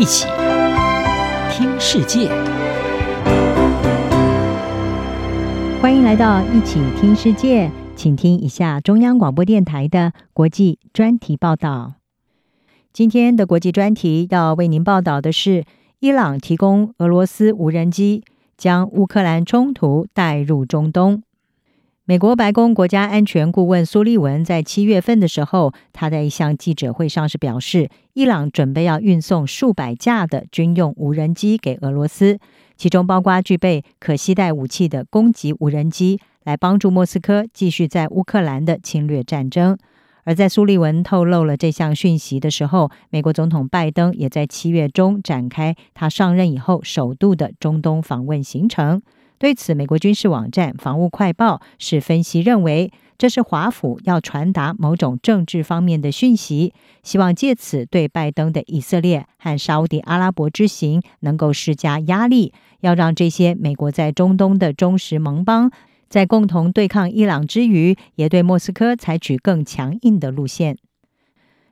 一起听世界，欢迎来到一起听世界，请听一下中央广播电台的国际专题报道。今天的国际专题要为您报道的是：伊朗提供俄罗斯无人机，将乌克兰冲突带入中东。美国白宫国家安全顾问苏利文在七月份的时候，他在一项记者会上是表示，伊朗准备要运送数百架的军用无人机给俄罗斯，其中包括具备可携带武器的攻击无人机，来帮助莫斯科继续在乌克兰的侵略战争。而在苏利文透露了这项讯息的时候，美国总统拜登也在七月中展开他上任以后首度的中东访问行程。对此，美国军事网站《防务快报》是分析认为，这是华府要传达某种政治方面的讯息，希望借此对拜登的以色列和沙乌地阿拉伯之行能够施加压力，要让这些美国在中东的忠实盟邦，在共同对抗伊朗之余，也对莫斯科采取更强硬的路线。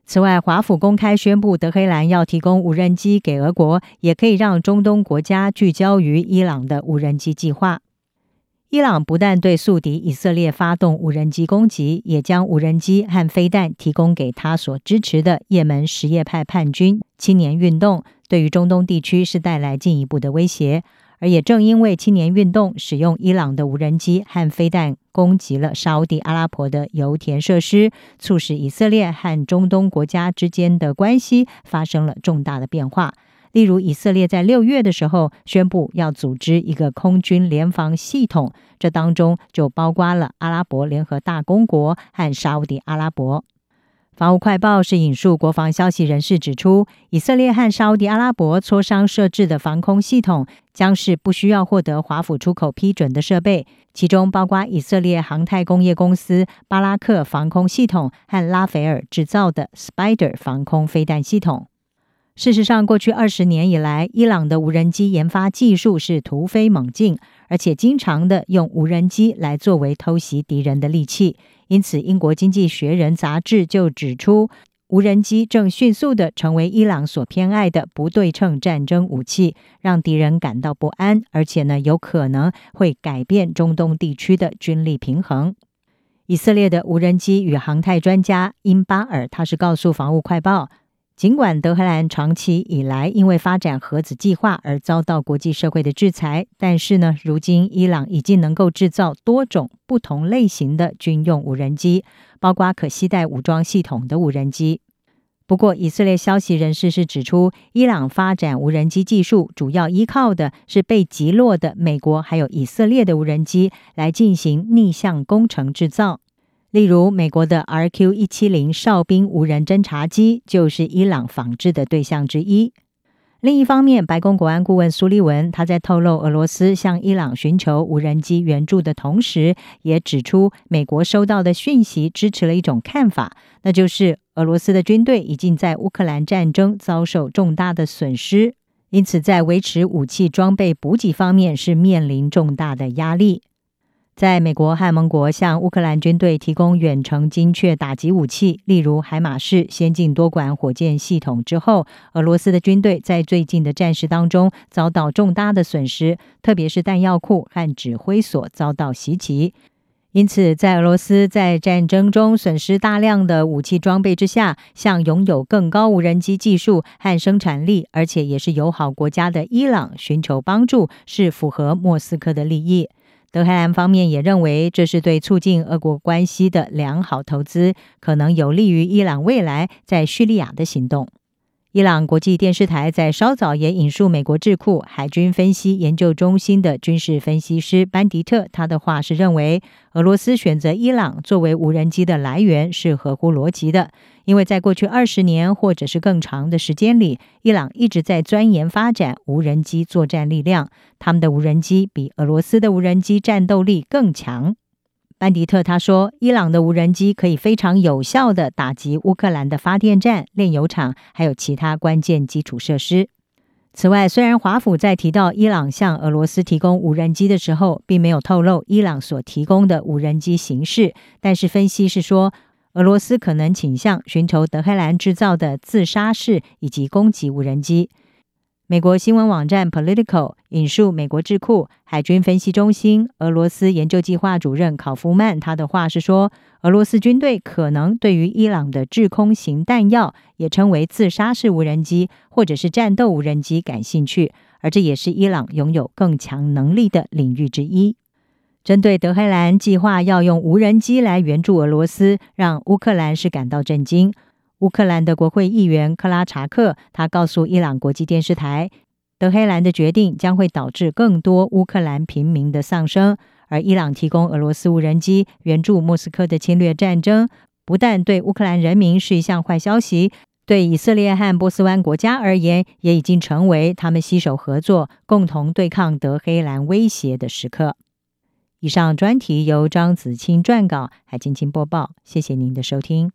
此外，华府公开宣布，德黑兰要提供无人机给俄国，也可以让中东国家聚焦于伊朗的无人机计划。伊朗不但对宿敌以色列发动无人机攻击，也将无人机和飞弹提供给他所支持的也门什叶派叛军青年运动，对于中东地区是带来进一步的威胁。而也正因为青年运动使用伊朗的无人机和飞弹攻击了沙乌地阿拉伯的油田设施，促使以色列和中东国家之间的关系发生了重大的变化。例如，以色列在六月的时候宣布要组织一个空军联防系统，这当中就包括了阿拉伯联合大公国和沙乌地阿拉伯。防务快报是引述国防消息人士指出，以色列和沙乌迪阿拉伯磋商设置的防空系统将是不需要获得华府出口批准的设备，其中包括以色列航太工业公司巴拉克防空系统和拉斐尔制造的 Spider 防空飞弹系统。事实上，过去二十年以来，伊朗的无人机研发技术是突飞猛进，而且经常的用无人机来作为偷袭敌人的利器。因此，英国《经济学人》杂志就指出，无人机正迅速地成为伊朗所偏爱的不对称战争武器，让敌人感到不安，而且呢，有可能会改变中东地区的军力平衡。以色列的无人机与航太专家因巴尔，他是告诉《防务快报》。尽管德黑兰长期以来因为发展核子计划而遭到国际社会的制裁，但是呢，如今伊朗已经能够制造多种不同类型的军用无人机，包括可携带武装系统的无人机。不过，以色列消息人士是指出，伊朗发展无人机技术主要依靠的是被击落的美国还有以色列的无人机来进行逆向工程制造。例如，美国的 RQ 一七零哨兵无人侦察机就是伊朗仿制的对象之一。另一方面，白宫国安顾问苏利文他在透露俄罗斯向伊朗寻求无人机援助的同时，也指出美国收到的讯息支持了一种看法，那就是俄罗斯的军队已经在乌克兰战争遭受重大的损失，因此在维持武器装备补给方面是面临重大的压力。在美国和盟国向乌克兰军队提供远程精确打击武器，例如海马式先进多管火箭系统之后，俄罗斯的军队在最近的战事当中遭到重大的损失，特别是弹药库和指挥所遭到袭击。因此，在俄罗斯在战争中损失大量的武器装备之下，向拥有更高无人机技术和生产力，而且也是友好国家的伊朗寻求帮助，是符合莫斯科的利益。德黑兰方面也认为，这是对促进俄国关系的良好投资，可能有利于伊朗未来在叙利亚的行动。伊朗国际电视台在稍早也引述美国智库海军分析研究中心的军事分析师班迪特，他的话是认为，俄罗斯选择伊朗作为无人机的来源是合乎逻辑的，因为在过去二十年或者是更长的时间里，伊朗一直在钻研发展无人机作战力量，他们的无人机比俄罗斯的无人机战斗力更强。班迪特他说，伊朗的无人机可以非常有效地打击乌克兰的发电站、炼油厂，还有其他关键基础设施。此外，虽然华府在提到伊朗向俄罗斯提供无人机的时候，并没有透露伊朗所提供的无人机形式，但是分析是说，俄罗斯可能倾向寻求德黑兰制造的自杀式以及攻击无人机。美国新闻网站 Political 引述美国智库海军分析中心俄罗斯研究计划主任考夫曼，他的话是说，俄罗斯军队可能对于伊朗的制空型弹药，也称为自杀式无人机或者是战斗无人机感兴趣，而这也是伊朗拥有更强能力的领域之一。针对德黑兰计划要用无人机来援助俄罗斯，让乌克兰是感到震惊。乌克兰的国会议员克拉查克，他告诉伊朗国际电视台，德黑兰的决定将会导致更多乌克兰平民的丧生。而伊朗提供俄罗斯无人机援助莫斯科的侵略战争，不但对乌克兰人民是一项坏消息，对以色列和波斯湾国家而言，也已经成为他们携手合作、共同对抗德黑兰威胁的时刻。以上专题由张子清撰稿，海青青播报。谢谢您的收听。